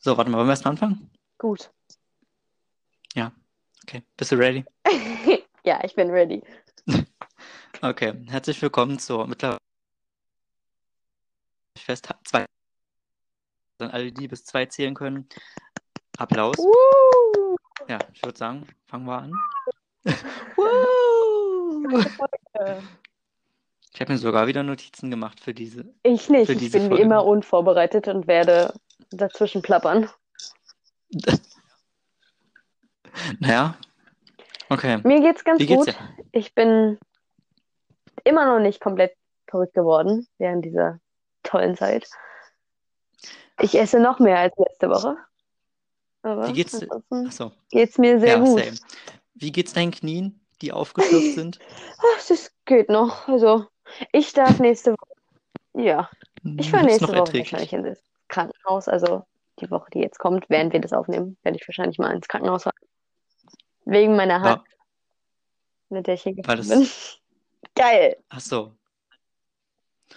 So, warte mal, wollen wir erstmal anfangen? Gut. Okay, bist du ready? ja, ich bin ready. Okay, herzlich willkommen zur mittlerweile fest zwei. Dann alle, die bis zwei zählen können. Applaus. Woo! Ja, ich würde sagen, fangen wir an. Ich habe mir sogar wieder Notizen gemacht für diese. Ich nicht. Für Ich diese bin wie Folge. immer unvorbereitet und werde dazwischen plappern. Naja. Okay. Mir geht's ganz Wie geht's gut. dir? Ich bin immer noch nicht komplett verrückt geworden während dieser tollen Zeit. Ich esse noch mehr als letzte Woche. Aber Wie geht's Achso. geht's mir sehr Ja, gut. same. Wie geht's deinen Knien, die aufgeschürft sind? Ach, das geht noch. Also, ich darf nächste Woche. Ja, ich fahre nächste Woche wahrscheinlich ins Krankenhaus. Also, die Woche, die jetzt kommt, während wir das aufnehmen, werde ich wahrscheinlich mal ins Krankenhaus fahren. Wegen meiner Hand, Ja. mit der ich hier Weil gefahren das- bin. Geil. Achso.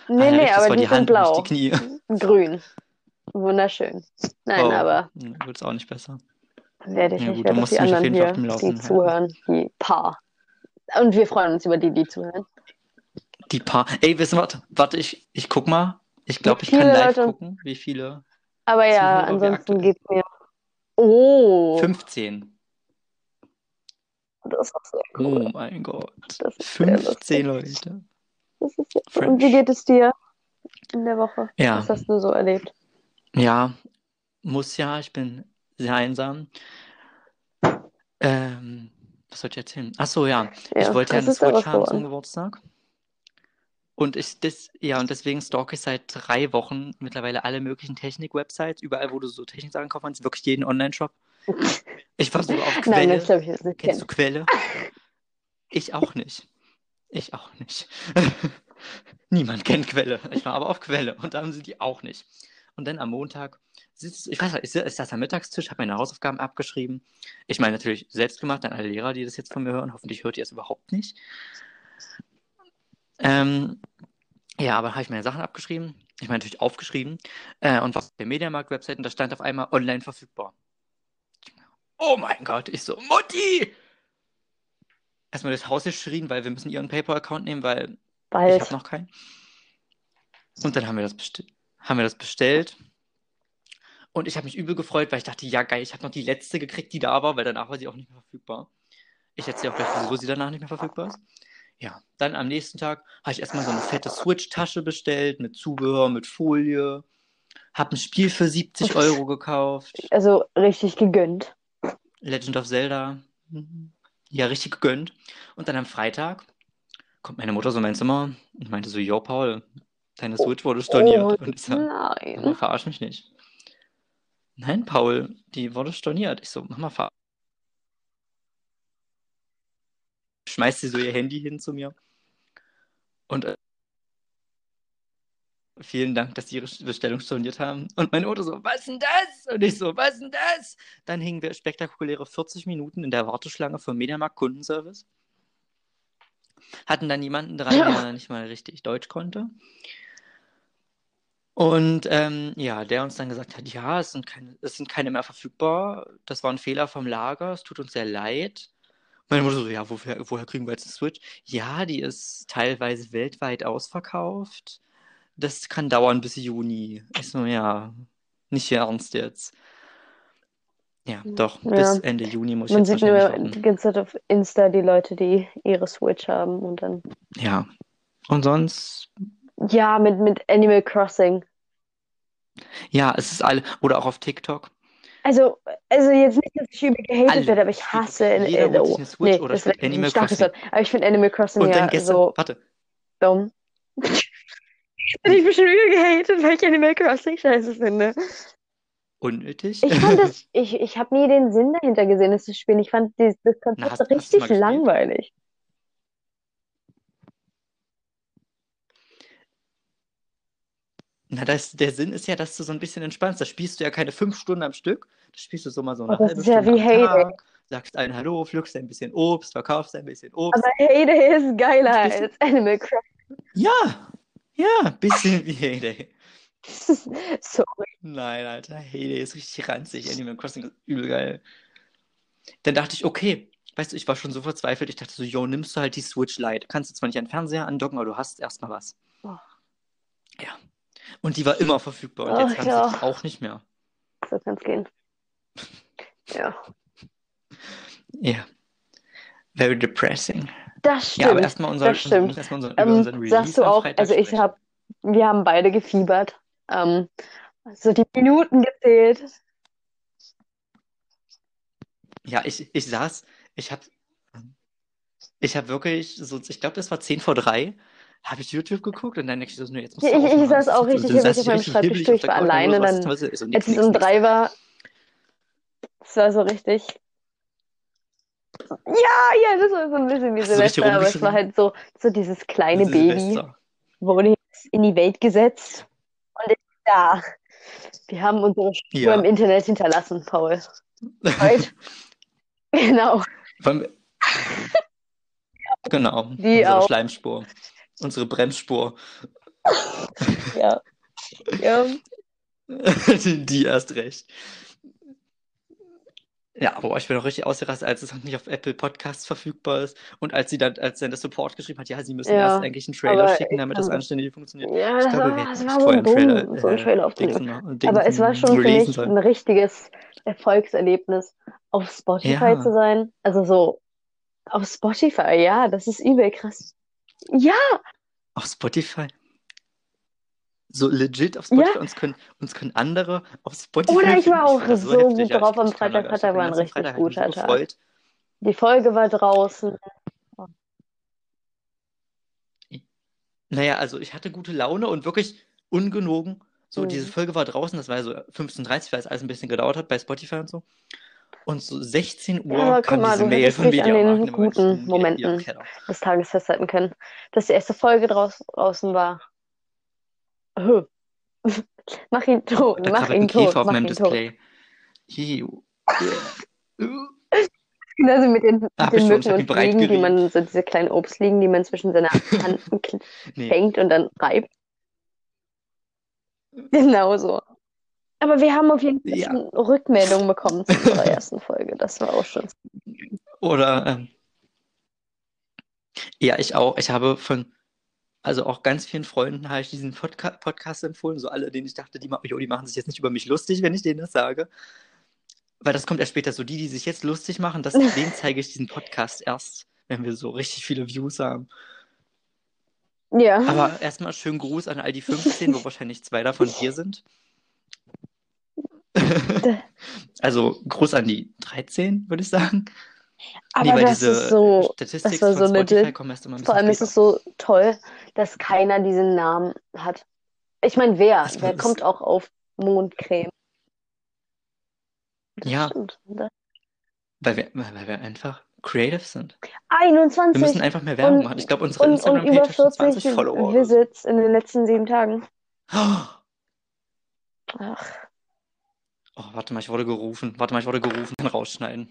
Nee, Ah, nee, aber die die sind Hand, blau. nicht die Knie. Grün. Wunderschön. Nein, Oh, aber Wird's auch nicht besser. werde ich Ja, nicht. gut, werde musst die anderen hier, die zuhören, die paar. Und wir freuen uns über die, die zuhören. Die paar. Ey, wissen wir, warte, ich, ich guck mal. Ich glaube, ich kann live Leute- gucken, wie viele. Aber ja, Zuhörer ansonsten geht's mir. Oh, 15. das ist sehr Oh cool. mein Gott. Das ist sehr lustig. 15 Leute. Das ist sehr. Und wie geht es dir in der Woche? Ja. Was hast du so erlebt? Ja, muss ja. Ich bin sehr einsam. Ähm, was soll ich erzählen? Ach so, ja. Ich Ja, wollte ja eine Switch haben zum geworden? Geburtstag. Und ich das, ja, und deswegen stalke ich seit drei Wochen mittlerweile alle möglichen Technik-Websites, überall, wo du so Techniksachen kaufen kannst, wirklich jeden Online-Shop. Ich versuche auf Nein, Quelle. das glaube ich jetzt nicht Kennst du. Quelle? Ich auch nicht. Ich auch nicht. Niemand kennt Quelle. Ich war aber auf Quelle und da haben sie die auch nicht. Und dann am Montag sitzt, ich weiß nicht, ich, ich saß am Mittagstisch, habe meine Hausaufgaben abgeschrieben. Ich meine natürlich selbst gemacht, an alle Lehrer, die das jetzt von mir hören. Hoffentlich hört ihr es überhaupt nicht. Ähm, ja, aber habe ich meine Sachen abgeschrieben. Ich meine natürlich aufgeschrieben. Äh, und war auf der Mediamarkt-Website und da stand auf einmal online verfügbar. Oh mein Gott, ich so, Mutti! Erstmal das Haus geschrien, weil wir müssen ihren PayPal-Account nehmen, weil ich Bald. habe noch keinen. Und dann haben wir das, besti haben wir das bestellt. Und ich habe mich übel gefreut, weil ich dachte, ja geil, ich habe noch die letzte gekriegt, die da war, weil danach war sie auch nicht mehr verfügbar. Ich erzähle auch gleich, wieso sie danach nicht mehr verfügbar ist. Ja, dann am nächsten Tag habe ich erstmal so eine fette Switch-Tasche bestellt mit Zubehör, mit Folie. Habe ein Spiel für 70 Euro gekauft. Also richtig gegönnt. Legend of Zelda. Ja, richtig gegönnt. Und dann am Freitag kommt meine Mutter so in mein Zimmer und meinte so, Jo, Paul, deine Switch wurde storniert. Oh, und ich so, Mama, nein. verarsch mich nicht. Nein, Paul, die wurde storniert. Ich so, Mama, verarsch. Schmeißt sie so ihr Handy hin zu mir. Und äh, vielen Dank, dass Sie Ihre Bestellung storniert haben. Und meine Mutter so, was denn das? Und ich so, was denn das? Dann hingen wir spektakuläre 40 Minuten in der Warteschlange für Mediamarkt Kundenservice. Hatten dann jemanden dran, Ja. der nicht mal richtig Deutsch konnte. Und ähm, ja, der uns dann gesagt hat, ja, es sind keine, es sind keine mehr verfügbar. Das war ein Fehler vom Lager, es tut uns sehr leid. Meine Mutter so, ja, woher, woher kriegen wir jetzt eine Switch? Ja, die ist teilweise weltweit ausverkauft. Das kann dauern bis Juni. Ich so, ja, nicht ernst jetzt. Ja, doch, Ja. bis Ende Juni muss ich Man jetzt sieht nur die ganze Zeit auf Insta die Leute, die ihre Switch haben und dann. Ja. Und sonst, Ja, mit, mit Animal Crossing. ja, es ist alle, oder auch auf TikTok. Also, also jetzt nicht, dass ich übel gehatet Alle. werde, aber ich hasse Jeder holt sich oh, nee, oder das spielt Animal Crossing. Aber ich finde Animal Crossing Und ja dann gestern, so warte, dumm. Bin ich bestimmt übel gehatet, weil ich Animal Crossing scheiße finde. unnötig. Ich fand das, ich, ich habe nie den Sinn dahinter gesehen, das zu spielen. Ich fand das Na, Konzept hast- hast richtig gespielt? langweilig. Na, das, der Sinn ist ja, dass du so ein bisschen entspannst. Da spielst du ja keine fünf Stunden am Stück. Da spielst du so mal so eine Oh, halbe ist ja Stunde wie Heyday. Tag, sagst ein Hallo, pflückst ein bisschen Obst, verkaufst ein bisschen Obst. Aber Heyday ist geiler als Animal Crossing. Ja, ja, bisschen wie Heyday. Sorry. Nein, Alter, hey, der ist richtig ranzig. Animal Crossing ist übel geil. Dann dachte ich, okay, weißt du, ich war schon so verzweifelt. Ich dachte so, yo, nimmst du halt die Switch Lite. Kannst du zwar nicht an den Fernseher andocken, aber du hast erstmal was. Oh. Ja. Und die war immer verfügbar. Und Ach, jetzt ja. sie auch nicht mehr. So kann es gehen. Ja, Ja. Very depressing. das Ja, aber stimmt. erstmal unser, das stimmt. über unseren Ähm, Release sagst du auch, also ich habe, wir haben beide gefiebert. Ähm, so die Minuten gezählt. Ja, ich, ich saß, ich habe ich hab wirklich so, ich glaube, das war 10 vor 3, habe ich YouTube geguckt und dann denke ich so, nee, jetzt musst Ich, du ich, ich saß auch richtig dann hibbelig auf meinem Schreibtisch. der war alleine. Dann, ist, so, als nix, es nix, um nix. drei war, es war so richtig. Ja, ja, das war so ein bisschen wie Hast du Silvester, aber es war halt so, so dieses kleine Baby, wurde jetzt in die Welt gesetzt und ist da. Wir haben unsere Spur Ja. im Internet hinterlassen, Paul. Right? Genau. Wollen wir- Genau, Die unsere auch. Schleimspur, unsere Bremsspur, Ja. Ja. die, erst recht. Ja, aber ich bin auch richtig ausgerastet, als es noch nicht auf Apple Podcasts verfügbar ist und als sie dann, als dann der Support geschrieben hat, ja, sie müssen Ja, erst eigentlich einen Trailer schicken, damit das anständig funktioniert. Ja, das glaube, war, das war so einen Trailer, dumm, so einen äh, Trailer aufzunehmen. Dingsen, Aber es war Dingsen schon für mich ein richtiges Erfolgserlebnis, auf Spotify Ja. zu sein. Also so, auf Spotify, ja, das ist übel krass. Ja, Auf Spotify. So legit auf Ja. Spotify. Uns, können, uns können andere auf Spotify. Oder ich war auch fand das so heftig, gut ja. drauf Ich- am ich Freitag. ich Freitag war ein richtig Freitag ich mich guter so Tag. gefreut. die Folge war draußen. Naja, also ich hatte gute Laune und wirklich ungelogen. So, Mhm. diese Folge war draußen, das war ja so 15.30 weil es alles ein bisschen gedauert hat bei Spotify und so. Und so 16 Uhr Ja, kam mal, diese Mail von dich an den Mediamarkt. guten Momenten des Tages festhalten können, dass die erste Folge draus, draußen war. Mach ihn tot, Da mach ihn tot, auf mach ihn tot. Display. Hiu. Genauso mit den, mit den ich schon, ich Mücken und Fliegen, die man, so diese kleinen Obstfliegen, die man zwischen seiner Hand Nee. fängt und dann reibt. Genau so. Aber wir haben auf jeden Fall Ja. Rückmeldungen bekommen zu unserer ersten Folge. Das war auch schon. Oder, ähm, ja, ich auch. Ich habe von, also auch ganz vielen Freunden habe ich diesen Podca Podcast empfohlen, so alle, denen ich dachte, die, jo, die machen sich jetzt nicht über mich lustig, wenn ich denen das sage. Weil das kommt erst später, so die, die sich jetzt lustig machen, das, denen zeige ich diesen Podcast erst, wenn wir so richtig viele Views haben. Ja. Aber erstmal schönen Gruß an all die 15, wo wahrscheinlich zwei davon hier sind. Also Gruß an die 13, würde ich sagen. Aber nee, das ist so, Statistics das war so Spotify legit. kommen erst immer ein Vor allem ist es so toll, dass keiner diesen Namen hat. Ich meine, wer? Das Wer kommt auch auf Mondcreme? Das Ja. stimmt. Weil wir, weil wir einfach creative sind. 21 Wir müssen einfach mehr Werbung und- machen. Ich glaube, unsere Instagram-Page über hat schon 20 40 Follower. Visits in den letzten sieben Tagen. Oh, Ach, oh, warte mal, ich wurde gerufen. Warte mal, ich wurde gerufen. Dann rausschneiden.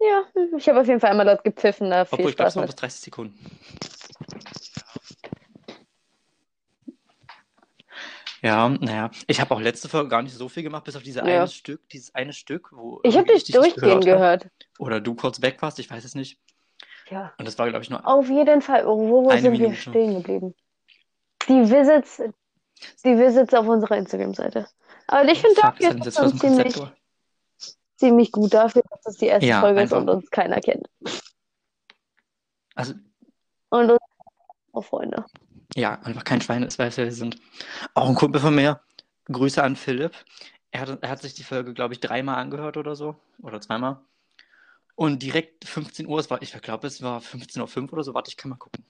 ja, ich habe auf jeden Fall einmal dort gepfiffen. Da viel Obwohl, ich glaube, es mit. bis 30 Sekunden. Ja, naja. Ich habe auch letzte Folge gar nicht so viel gemacht, bis auf diese Ja. eine Stück, dieses eine Stück, wo Ich habe dich durchgehend gehört hab. Oder du kurz weg warst, ich weiß es nicht. Ja. Und das war, glaube ich, nur Auf jeden Fall. Wo, wo sind wir Minute. stehen geblieben? Die Visits, die Visits auf unserer Instagram-Seite. Aber ich finde, dafür das ist ist Konzept. ziemlich, ziemlich gut dafür, dass es die erste Ja, Folge ist einfach. und uns keiner kennt. Also, Und uns auch Freunde. ja, einfach kein Schwein, das weiß, wer wir sind. Auch ein Kumpel von mir, Grüße an Philipp. Er hat, er hat sich die Folge, glaube ich, dreimal angehört oder so. Oder zweimal. Und direkt 15 Uhr, es war, ich glaube, es war 15.05 Uhr oder so. Warte, ich kann mal gucken.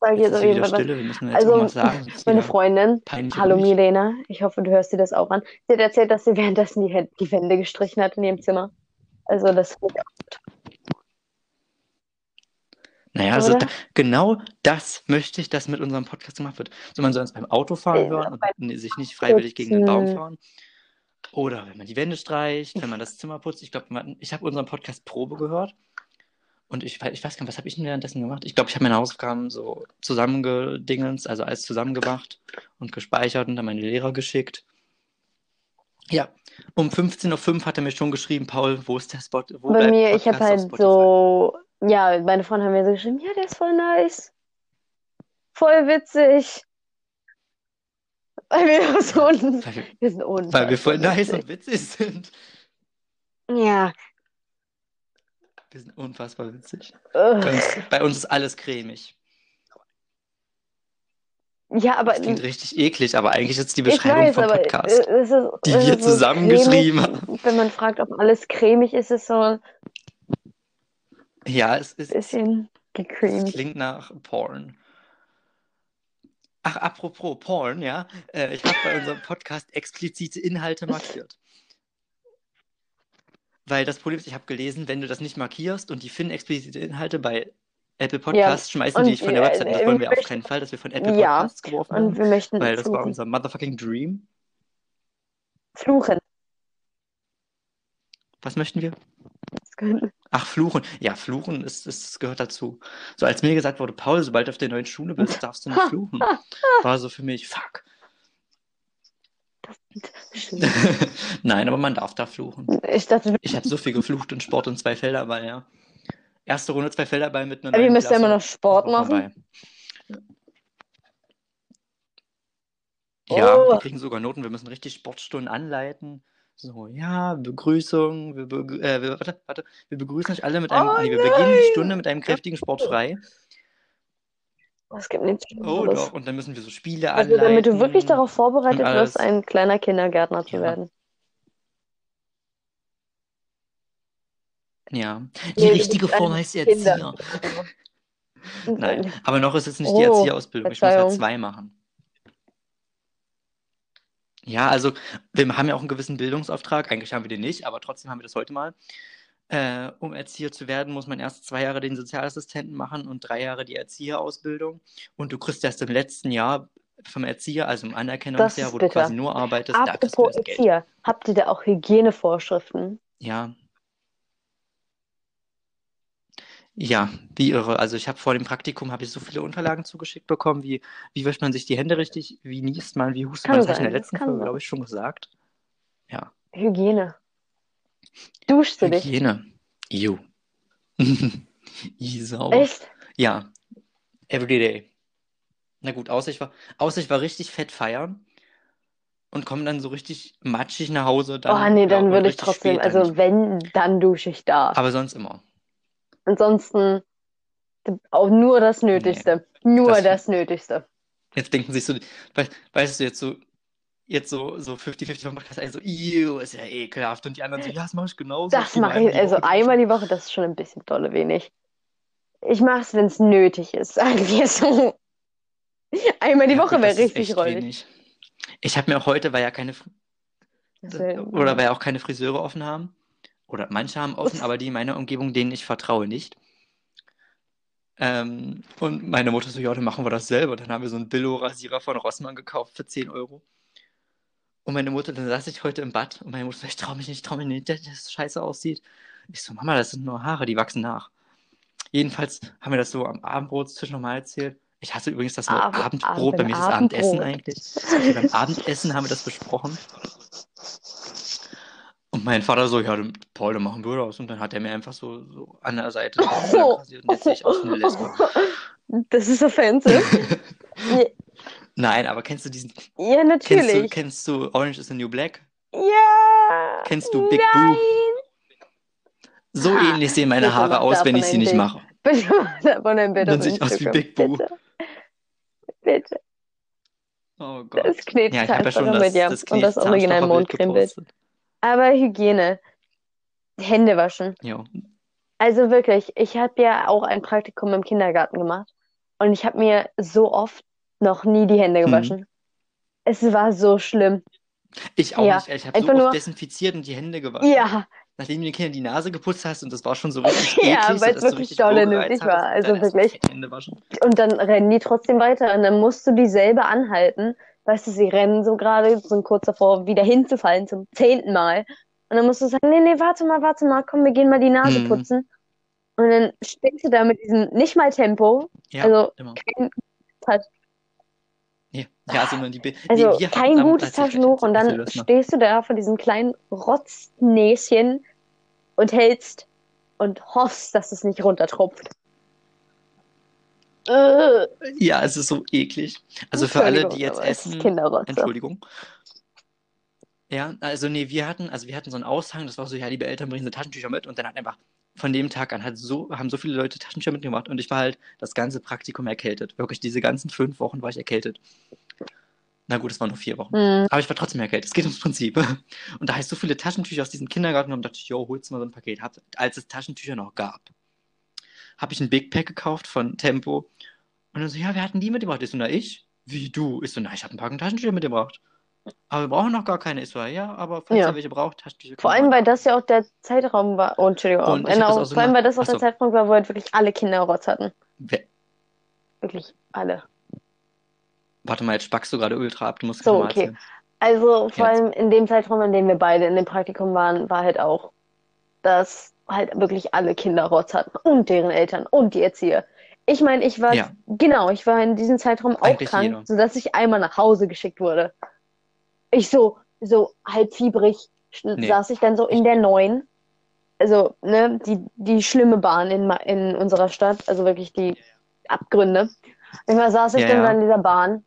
Also ich sage Jetzt auf jeden Fall. Stille, wir müssen jetzt Also, irgendwas sagen. Meine Freundin, hallo ruhig. Milena, ich hoffe, du hörst dir das auch an. Sie hat erzählt, dass sie währenddessen die, die Wände gestrichen hat in ihrem Zimmer. Also das finde ich auch Naja, also da, genau das möchte ich, dass mit unserem Podcast gemacht wird. So, man soll uns beim Autofahren hören und sich nicht freiwillig gegen den Baum fahren. Oder wenn man die Wände streicht, wenn man das Zimmer putzt. Ich glaube, ich habe unseren Podcast Probe gehört. Und ich, ich weiß gar nicht, was habe ich denn währenddessen gemacht? Ich glaube, ich habe meine Hausaufgaben so zusammengedingens, also alles zusammengemacht und gespeichert und an meine Lehrer geschickt. Ja, um 15.05 Uhr hat er mir schon geschrieben, Paul, wo ist der Spot? Wo Bei mir, ich habe halt so, ja, meine Freunde haben mir so geschrieben, ja, der ist voll nice. Voll witzig. Weil wir so, Weil wir, wir sind weil wir voll nice und witzig sind. Ja. Wir sind unfassbar witzig. Bei Ugh. uns, bei uns ist alles cremig. Ja, aber Das klingt richtig eklig, aber eigentlich ist die ich Beschreibung weiß, vom Podcast, äh, es ist, die es wir so zusammengeschrieben haben. Wenn man fragt, ob alles cremig ist, ist es so Ja, es ist, bisschen es gecreamed. klingt nach Porn. Ach, apropos Porn, ja. Äh, ich habe bei unserem Podcast explizite Inhalte markiert. Weil das Problem ist, ich habe gelesen, wenn du das nicht markierst und die finden explizite Inhalte bei Apple Ja, Podcasts, schmeißen die und dich von der äh, Website. Und das wollen wir auf keinen Fall, dass wir von Apple ja, Podcasts geworfen und werden, wir möchten weil das war unser motherfucking Dream. Fluchen. Was möchten wir? Ach, Fluchen. Ja, Fluchen ist, ist, gehört dazu. So als mir gesagt wurde, Paul, sobald du auf der neuen Schule bist, darfst du nicht fluchen. War so für mich, fuck. Schlimm. Nein, aber man darf da fluchen. Ich dachte, Ich habe so viel geflucht in Sport und zwei Felderball, ja. Erste Runde zwei Felderball mit einer aber ihr müsst ja immer noch. Sport machen. Ja, Oh. wir kriegen sogar Noten. Wir müssen richtig Sportstunden anleiten. So, ja, Begrüßung. Wir, begrü äh, wir, warte, warte. Wir begrüßen euch alle mit einem. Oh nee, wir beginnen die nein! Stunde mit einem kräftigen Sport frei. Es gibt nichts Oh, Schlimmeres. doch. Und dann müssen wir so Spiele Also, damit du wirklich anleiten darauf vorbereitet und alles. wirst, ein kleiner Kindergärtner zu Ja. werden. Ja. Die Nee, du richtige bist ein Form heißt Kinder. Erzieher. Nein, ein- aber noch ist es nicht die Oh, Erzieherausbildung. Ich muss ja Verzeihung. zwei machen. Ja, also wir haben ja auch einen gewissen Bildungsauftrag. Eigentlich haben wir den nicht, aber trotzdem haben wir das heute mal. Äh, um Erzieher zu werden, muss man erst zwei Jahre den Sozialassistenten machen und drei Jahre die Erzieherausbildung. Und du kriegst erst im letzten Jahr vom Erzieher, also im Anerkennungsjahr, wo du quasi nur arbeitest, da Apropos Geld. Erzieher, habt ihr da auch Hygienevorschriften? Ja. Ja, wie irre. Also ich habe vor dem Praktikum habe ich so viele Unterlagen zugeschickt bekommen, wie wie wäscht man sich die Hände richtig, wie niest man, wie hustet man. Das habe ich in der letzten Folge, glaube ich, schon gesagt. Ja. Hygiene. Duschst du dich? Hygiene. Ew. I sauber. Echt? Ja. Every day. Na gut, außer ich war, außer ich war richtig fett feiern und komme dann so richtig matschig nach Hause. Oh Dann, nee, ja, dann und würde ich trotzdem, also nicht. wenn, dann dusche ich da. Aber sonst immer. Ansonsten auch nur das Nötigste. Nur das- das Nötigste. Jetzt denken sich so, we weißt du, jetzt so, jetzt so, so 50-50 vom Podcast, also, ew, ist ja ekelhaft. Und die anderen so, ja, das mache ich genauso. Das mache ich, also einmal die Woche, das ist schon ein bisschen dolle wenig. Ich mache es, wenn es nötig ist, sagen wir so. Einmal die Ja, Woche wäre richtig wenig. Ich habe mir auch heute, weil ja keine, wär- oder weil ja auch keine Friseure offen haben, oder manche haben offen, aber die in meiner Umgebung, denen ich vertraue, nicht. Ähm, und meine Mutter so, ja, dann machen wir das selber. Dann haben wir so einen Billo-Rasierer von Rossmann gekauft für 10 Euro. Und meine Mutter, dann saß ich heute im Bad und meine Mutter so, ich trau mich nicht, ich trau mich nicht, dass das scheiße aussieht. Ich so, Mama, das sind nur Haare, die wachsen nach. Jedenfalls haben wir das so am Abendbrotstisch nochmal erzählt. Ich hasse übrigens das Wort Ab- Abendbrot, bei Abend- mir ist es Abendessen eigentlich. Okay, beim Abendessen haben wir das besprochen. Und mein Vater so, ja, Paul, dann machen wir das. Und dann hat er mir einfach so, so an der Seite rasiert. Und jetzt sehe ich aus wie eine Lesbe. Das ist offensive. Nein, aber kennst du diesen, ja, kennst du, natürlich. kennst du Orange is the New Black? Ja. Kennst du Big Nein. Boo? So Ha, ähnlich sehen meine Haare aus, wenn ich sie nicht mache. Bitte mach davon ein Bild Dann sehe ich aus wie. Big Boo. Bitte. Bitte. Oh Gott. Das knetst Ja, ich habe ja schon das, mit, ja. das Und das Original Mondcreme-Bild. Aber Hygiene. Hände waschen. Jo. Also wirklich, ich habe ja auch ein Praktikum im Kindergarten gemacht und ich habe mir so oft noch nie die Hände Mhm. gewaschen. Es war so schlimm. Ich auch Ja, nicht. Ich habe so nur- desinfiziert und die Hände gewaschen. Ja, Nachdem du den Kindern die Nase geputzt hast und das war schon so richtig Ja, so weil es wirklich richtig dolle nötig war, und also wirklich. und dann rennen die trotzdem weiter und dann musst du die selber anhalten. Weißt du, sie rennen so gerade, sind kurz davor, wieder hinzufallen zum zehnten Mal. Und dann musst du sagen, nee, nee, warte mal, warte mal, komm, wir gehen mal die Nase Mhm. putzen. Und dann stehst du da mit diesem nicht mal Tempo, Ja, also immer. kein, Ja, ja also, die also hatten kein gutes Taschentuch und dann stehst du da vor diesem kleinen Rotznäschen und hältst und hoffst, dass es nicht runtertropft. Äh, Ja, es ist so eklig. Also für alle, die jetzt essen. Entschuldigung. Ja, also nee, wir hatten, also wir hatten so einen Aushang, das war so, ja, liebe Eltern bringen sie Taschentücher mit und dann hat einfach von dem Tag an hat so, haben so viele Leute Taschentücher mitgemacht und ich war halt das ganze Praktikum erkältet. Wirklich, diese ganzen fünf Wochen war ich erkältet. Na gut, es waren nur vier Wochen. Hm. Aber ich war trotzdem erkältet. Es geht ums Prinzip. Und da heißt so viele Taschentücher aus diesem Kindergarten und dachte ich, jo, holst du mal so ein Paket. Hab, als es Taschentücher noch gab, habe ich ein Big Pack gekauft von Tempo. Und dann so, ja, wer hat denn die mitgebracht? Ich so, na, ich? Wie du? Ich so, na, ich habe ein paar Taschentücher mitgebracht. Aber wir brauchen noch gar keine. Ja, aber falls Ja. ihr welche braucht, Taschentücher. Vor allem, weil das ja auch der Zeitraum war. Oh, Entschuldigung. Und genau, vor allem, weil das auch gemacht. der. Zeitpunkt war, wo halt wirklich alle Kinder Rotz hatten. Wer- Wirklich alle. Warte mal, jetzt spackst du gerade ultra ab. Du musst So, okay. erzählen. Also vor Jetzt. allem in dem Zeitraum, in dem wir beide in dem Praktikum waren, war halt auch, dass halt wirklich alle Kinder Rotz hatten und deren Eltern und die Erzieher. Ich meine, ich war, Ja. genau, ich war in diesem Zeitraum auch Eigentlich krank, jeder. sodass ich einmal nach Hause geschickt wurde. Ich so, so halb fiebrig Nee. saß ich dann so in der neuen, also, ne, die, die schlimme Bahn in, in unserer Stadt, also wirklich die Abgründe. Immer saß ich Ja, dann ja. in dieser Bahn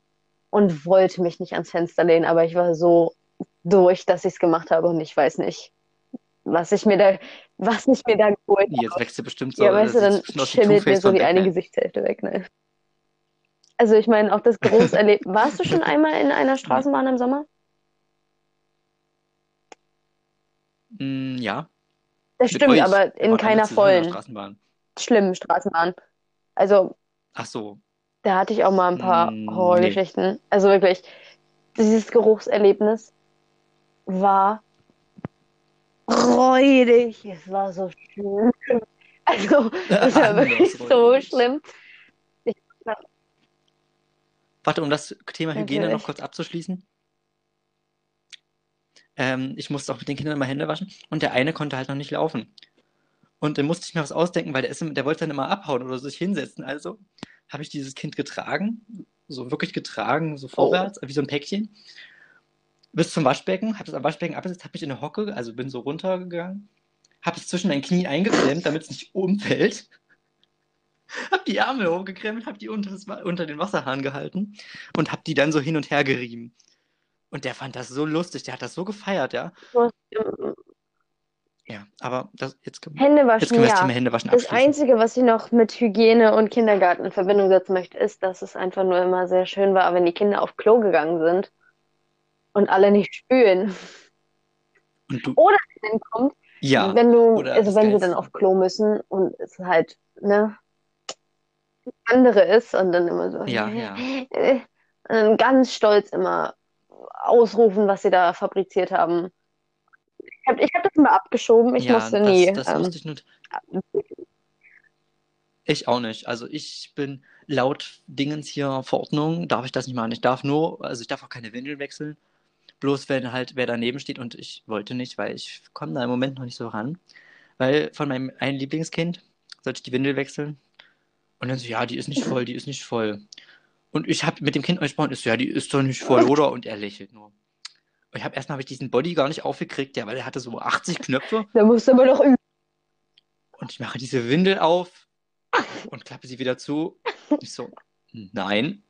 und wollte mich nicht ans Fenster lehnen, aber ich war so durch, dass ich es gemacht habe und ich weiß nicht, was ich mir da, was ich mir da geholt habe. Jetzt wächst du bestimmt so. Ja, weißt du, dann schimmelt mir so die eine Batman. Gesichtshälfte weg, ne? Also ich meine, auch das Großerlebnis. Warst du schon einmal in einer Straßenbahn im Sommer? Mm, ja. Das Mit stimmt, euch. aber in keiner vollen, Straßenbahn. schlimmen Straßenbahn. Also Ach so. da hatte ich auch mal ein paar Mm, Horrorgeschichten. Also wirklich, dieses Geruchserlebnis war räudig. Es war so schlimm. Also, es war wirklich so schlimm. Warte, um das Thema Hygiene Natürlich. noch kurz abzuschließen. Ähm, ich musste auch mit den Kindern immer Hände waschen und der eine konnte halt noch nicht laufen. Und dann musste ich mir was ausdenken, weil der, ist, der wollte dann immer abhauen oder sich hinsetzen. Also habe ich dieses Kind getragen, so wirklich getragen, so vorwärts, wie so ein Päckchen, bis zum Waschbecken, habe es am Waschbecken abgesetzt, habe mich in eine Hocke, also bin so runtergegangen, habe es zwischen meinen Knien eingeklemmt, damit es nicht umfällt. Hab die Ärmel hochgekrempelt, hab die unter, unter den Wasserhahn gehalten und hab die dann so hin und her gerieben. Und der fand das so lustig, der hat das so gefeiert, ja. Ja, aber das, jetzt, können- Hände jetzt waschen, können wir das ja. Thema Händewaschen Das. Einzige, was ich noch mit Hygiene und Kindergarten in Verbindung setzen möchte, ist, dass es einfach nur immer sehr schön war, wenn die Kinder auf Klo gegangen sind und alle nicht spülen. Du, Oder dann kommt, ja, wenn du, also wenn sie dann auf Klo müssen und es halt, ne, andere ist und dann immer so, ja, ja. äh, und dann ganz stolz immer ausrufen, was sie da fabriziert haben. Ich habe hab das immer abgeschoben, ich Ja, musste das, nie. das ähm, wusste ich nur. Ich auch nicht. Also ich bin laut Dingens hier Verordnung, darf ich das nicht machen. Ich darf nur, also ich darf auch keine Windeln wechseln. Bloß wenn halt wer daneben steht und ich wollte nicht, weil ich komme da im Moment noch nicht so ran. Weil von meinem einen Lieblingskind sollte ich die Windel wechseln. Und dann so, ja, die ist nicht voll, die ist nicht voll. Und ich habe mit dem Kind gesprochen, ist so, ja, die ist doch nicht voll, oder? Und er lächelt nur. Und ich habe erstmal hab ich diesen Body gar nicht aufgekriegt, ja, weil er hatte so 80 Knöpfe. da musst du aber noch üben. Und ich mache diese Windel auf und klappe sie wieder zu. Ich so, nein.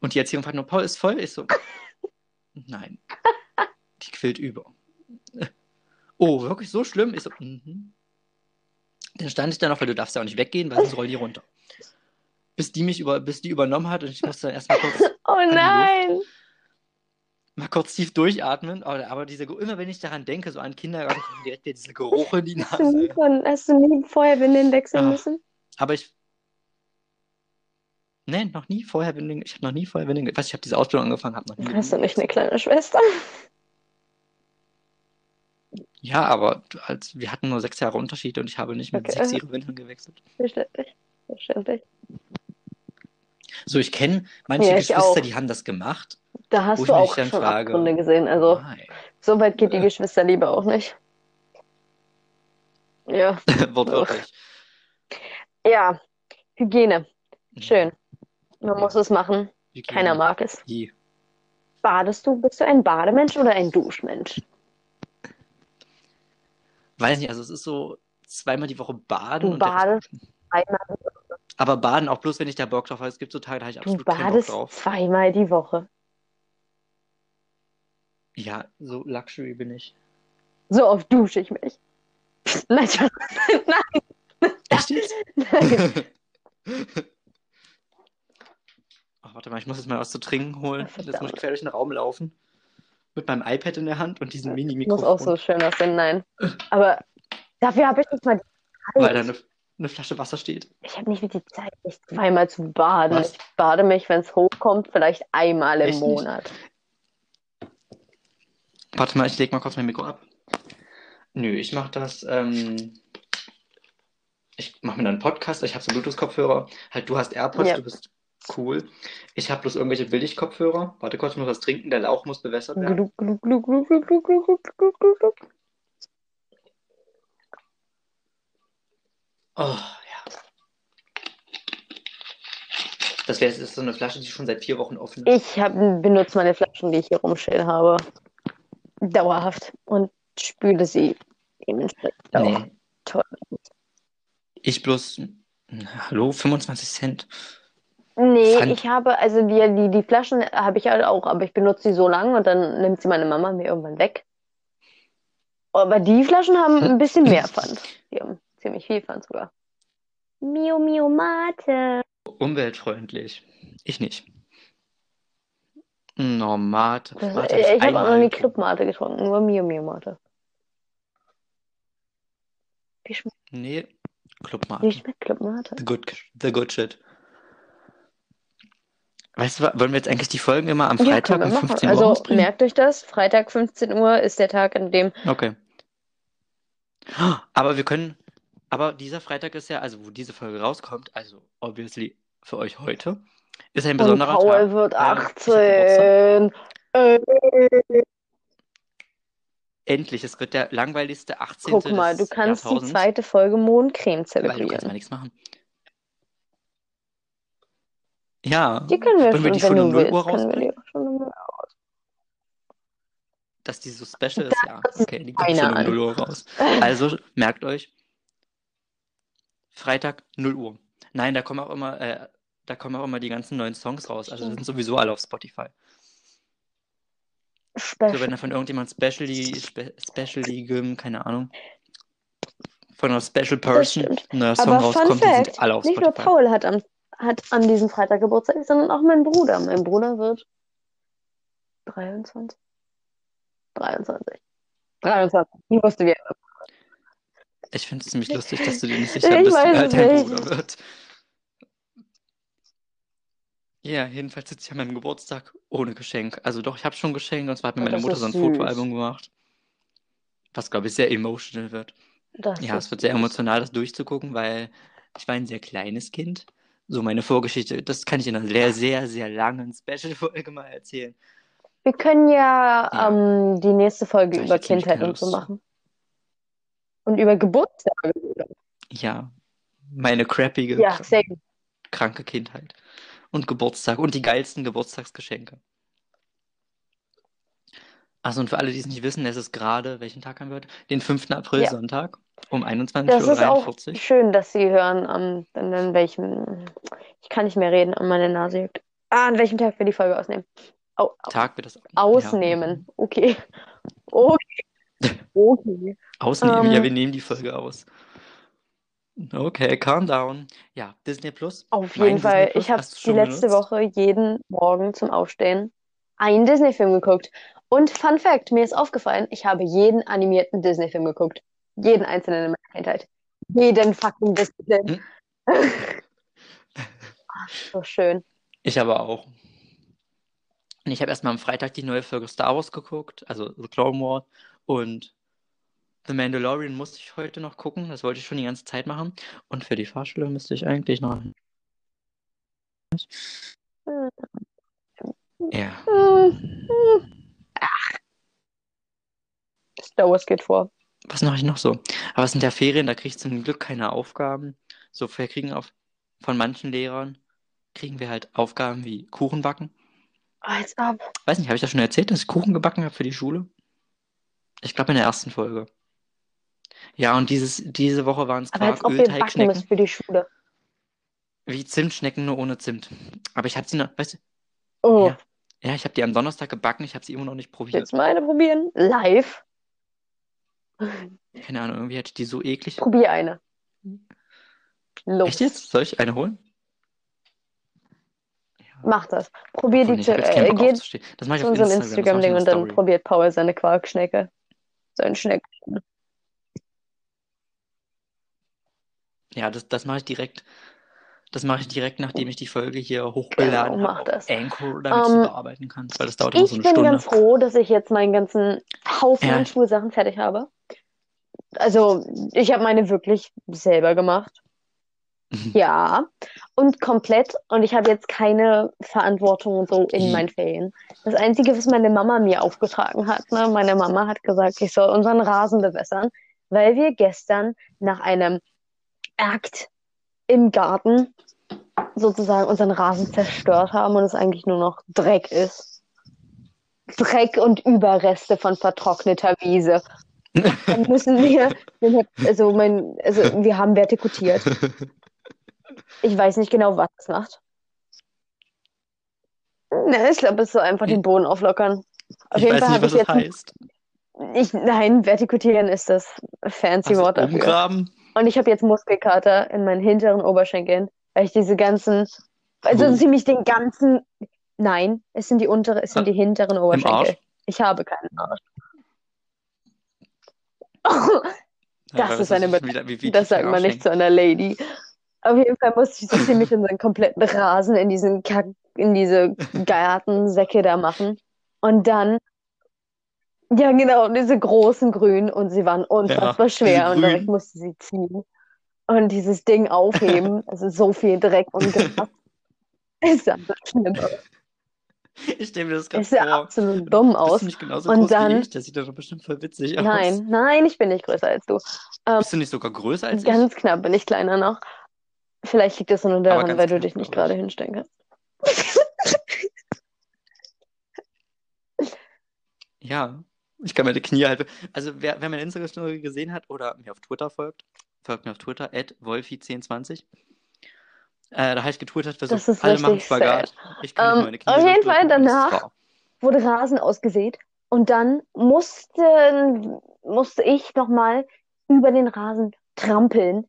Und die Erzieherin fragt nur, Paul ist voll? Ich so, nein. Die quillt über. Oh, wirklich so schlimm? Ich so, mhm. Dann stand ich da noch, weil du darfst ja auch nicht weggehen, weil sonst roll die runter. Bis die mich über, bis die übernommen hat und ich musste dann erstmal kurz, Oh nein! mal kurz tief durchatmen. Aber, aber dieser, immer wenn ich daran denke, so an Kindergarten, kommt direkt dieser Geruch in die Hast du nie, Nase. von, hast du nie vorher Windeln wechseln Ach. müssen? Aber ich. Nee, noch nie vorher Windeln. Ich habe noch nie vorher Windeln. ge- Was, ich habe diese Ausbildung angefangen, habe noch nie. Hast du nicht eine kleine Schwester? Ja, aber als, wir hatten nur sechs Jahre Unterschied und ich habe nicht mit Okay. sechs ihre Windeln gewechselt. Verständlich. Verständlich. So, ich kenne manche Ja, Geschwister, die haben das gemacht. Da hast ich du mich auch dann schon frage, Abgründe gesehen. Also, Nein. so weit geht die Geschwisterliebe auch nicht. Ja, Wortwörtlich. Ja, Hygiene. Schön. Man muss es machen. Hygiene. Keiner mag es. Je. Badest du? Bist du ein Bademensch oder ein Duschmensch? Weiß nicht, also es ist so zweimal die Woche baden Du badest duschen. Einmal, Aber baden auch bloß, wenn ich da Bock drauf habe. Es gibt so Tage, da habe ich du absolut keinen Bock badest drauf. zweimal die Woche. Ja, so Luxury bin ich. So oft dusche ich mich. Nein, nein, Echt jetzt? nein. Ach, warte mal, ich muss jetzt mal was zu trinken holen. Verdammt. Jetzt muss ich quer durch den Raum laufen. Mit meinem iPad in der Hand und diesem Muss Mini-Mikrofon. auch so schön aussehen, nein. Aber dafür habe ich nicht mal die Weil Zeit. da eine, eine Flasche Wasser steht. Ich habe nicht mehr die Zeit, mich zweimal zu baden. Was? Ich bade mich, wenn es hochkommt, vielleicht einmal im Echt nicht? Monat. Warte mal, ich leg mal kurz mein Mikro ab. Nö, ich mach das. Ähm, ich mache mir dann einen Podcast. Ich habe so Bluetooth-Kopfhörer. Halt, du hast AirPods, Ja. du bist cool. Ich habe bloß irgendwelche Billig-Kopfhörer. Warte kurz, ich muss was trinken. Der Lauch muss bewässert werden. Oh, ja. Das wäre so eine Flasche, die schon seit vier Wochen offen ist. Ich hab, benutze meine Flaschen, die ich hier rumstehen habe, dauerhaft und spüle sie dementsprechend auch. Nee. Toll. Ich bloß. Hallo, 25 Cent. Nee, Pfand. ich habe, also die, die, die Flaschen habe ich halt auch, aber ich benutze sie so lange und dann nimmt sie meine Mama mir irgendwann weg. Aber die Flaschen haben ein bisschen mehr Pfand. Die haben ziemlich viel Pfand sogar. Mio Mio Mate. Umweltfreundlich. Ich nicht. Normal. Das, Mate ich hab habe auch noch nie. Club Mate getrunken, nur Mio Mio Mate. Wie schmeckt, Nee, Club wie Mate. schmeckt Club Mate? The good, the good shit. Weißt du, wollen wir jetzt eigentlich die Folgen immer am Ja, Freitag wir um machen. 15 Uhr Also rausbringen? merkt euch das, Freitag 15 Uhr ist der Tag, an dem Okay. Aber wir können, aber dieser Freitag ist ja, also wo diese Folge rauskommt, also obviously für euch heute, ist ein und besonderer Paul Tag. wird Äh, ich hab Geburtstag. 18. Äh, Endlich, es wird der langweiligste 18. guck mal, du kannst die zweite Folge Mondcreme weil du kannst mal zelebrieren. nichts machen. Ja, Die können wir wollen wir schon, die schon um 0 Uhr rausbringen? schon Dass die so special ist, ja. Das Okay, die kommt schon um an. 0 Uhr raus. Also merkt euch, Freitag 0 Uhr. Nein, da kommen auch immer, äh, da kommen auch immer die ganzen neuen Songs raus. Also sind sowieso alle auf Spotify. So, Special. wenn da von irgendjemand Specially, Spe Specially, keine Ahnung, von einer Special Person ein neuer Song Aber Fun rauskommt, die sind Fact, alle auf nicht nur Spotify. Paul hat, am, hat an diesem Freitag Geburtstag, sondern auch mein Bruder. Mein Bruder wird 23. 23. 23. Ich wusste wie. Ich finde es ziemlich lustig, dass du dir nicht sicher Ich bist, es dein. Bruder wird. Ja, jedenfalls sitze ich an meinem Geburtstag ohne Geschenk. Also doch, ich habe schon Geschenk und zwar hat mir meine das Mutter so ein süß. Fotoalbum gemacht. Was, glaube ich, sehr emotional wird. Das Ja, es wird sehr emotional, das durchzugucken, weil ich war ein sehr kleines Kind. So meine Vorgeschichte, das kann ich in einer sehr, sehr, sehr langen Special-Folge mal erzählen. Wir können ja, Ja. ähm, die nächste Folge über Kindheit und so machen. Und über Geburtstage. Ja, meine crappige, Ja, kranke Kindheit. Und Geburtstag und die geilsten Geburtstagsgeschenke. Achso, und für alle, die es nicht wissen, es ist gerade, welchen Tag haben wir heute? Den 5. April, Ja. Sonntag, um Das ist auch 21.43 Uhr. schön, dass Sie hören, am, an, welchem, ich kann nicht mehr reden, an meine Nase juckt. Ah, an welchem Tag wir die Folge ausnehmen. Au, Tag wird das. ausnehmen. Okay. Okay. Okay. Ja, ausnehmen, ja, Ähm. wir nehmen die Folge aus. Okay, calm down. Ja, Disney Plus. Auf jeden Fall. Ich habe die letzte benutzt? Woche jeden Morgen zum Aufstehen einen Disney-Film geguckt. Und Fun Fact, mir ist aufgefallen, ich habe jeden animierten Disney-Film geguckt. Jeden einzelnen in meiner Kindheit. Jeden fucking Disney-Film. Hm? Ach, so schön. Ich aber auch. Und ich habe erstmal am Freitag die neue Folge Star Wars geguckt, also The Clone Wars. Und The Mandalorian musste ich heute noch gucken. Das wollte ich schon die ganze Zeit machen. Und für die Fahrschule müsste ich eigentlich noch. Ja. Ach. Star Wars geht vor. Was mache ich noch so? Aber es sind ja Ferien, da kriege ich zum Glück keine Aufgaben. So, wir kriegen auf, von manchen Lehrern, kriegen wir halt Aufgaben wie Kuchen backen. Als ob. Weiß nicht, habe ich das schon erzählt, dass ich Kuchen gebacken habe für die Schule? Ich glaube in der ersten Folge. Ja, und dieses, diese Woche waren es backen Quark-Ölteigschnecken. müssen für die Schule. Wie Zimtschnecken, nur ohne Zimt. Aber ich habe sie noch, weißt du, Oh, Ja. ja, ich habe die am Donnerstag gebacken, ich habe sie immer noch nicht probiert. du mal eine probieren? Live? Keine Ahnung, irgendwie hatte ich die so eklig. Probier eine. Los. Echt jetzt? Soll ich eine holen? Mach das. Probier die ich jetzt keinen äh, geht. Das mache ich auf unserem Instagram. ich Instagram-Ding in und dann probiert Paul seine Quarkschnecke. Seine Schnecke. Ja, das, das mache ich direkt. Das mache ich direkt, nachdem ich die Folge hier hochgeladen Genau, habe das. Anchor, damit ich sie Ähm, bearbeiten kann. Weil das dauert immer Ich so eine bin Stunde. ganz froh, dass ich jetzt meinen ganzen Haufen Ja. an Schulsachen fertig habe. Also, ich habe meine wirklich selber gemacht. Ja. Und komplett. Und ich habe jetzt keine Verantwortung und so in meinen Ferien. Das Einzige, was meine Mama mir aufgetragen hat, ne, meine Mama hat gesagt, ich soll unseren Rasen bewässern, weil wir gestern nach einem Akt im Garten sozusagen unseren Rasen zerstört haben und es eigentlich nur noch Dreck ist. Dreck und Überreste von vertrockneter Wiese. Dann müssen wir, also mein, also wir haben vertikutiert. Ich weiß nicht genau, was es macht. Ne, ich glaube, es ist so einfach den Boden auflockern. Auf ich jeden weiß Fall nicht, habe was ich das jetzt, heißt. ich, nein, vertikutieren ist das fancy Wort dafür. umgraben? Und ich habe jetzt Muskelkater in meinen hinteren Oberschenkeln, weil ich diese ganzen, also Oh. ziemlich den ganzen, nein, es sind die untere, es sind die hinteren Im Oberschenkel. Arsch? Ich habe keinen Arsch. Ja, Das weil ist eine nicht, wie, wie, wie Das sagt man nicht zu einer Lady. Auf jeden Fall musste ich so ziemlich unseren kompletten Rasen in diesen Kack, in diese Gartensäcke da machen. Und dann, ja genau, diese großen Grünen und sie waren unfassbar diese schwer und ich musste sie ziehen und dieses Ding aufheben. Also so viel Dreck und Gras. Es sah so schlimm aus. Ich stelle mir das gerade Es sah vor. absolut dumm Du bist aus. nicht genauso Und groß wie dann- ich. Das sieht doch bestimmt voll witzig aus. Nein, nein, ich bin nicht größer als du. Ähm, Bist du nicht sogar größer als ich? Ganz knapp bin ich kleiner noch. Vielleicht liegt das nur daran, weil du dich nicht gerade hinstellen kannst. Ja, ich kann meine Knie halt. Also, wer, wer meine Instagram-Story gesehen hat oder mir auf Twitter folgt, folgt mir auf Twitter, wolfi1020. Äh, da habe ich getwittert, versucht, Das alle machen Spagat. Ich kann Ähm, nicht meine Knie auf jeden Fall danach-. Wurde Rasen ausgesät und dann musste, musste ich nochmal über den Rasen trampeln,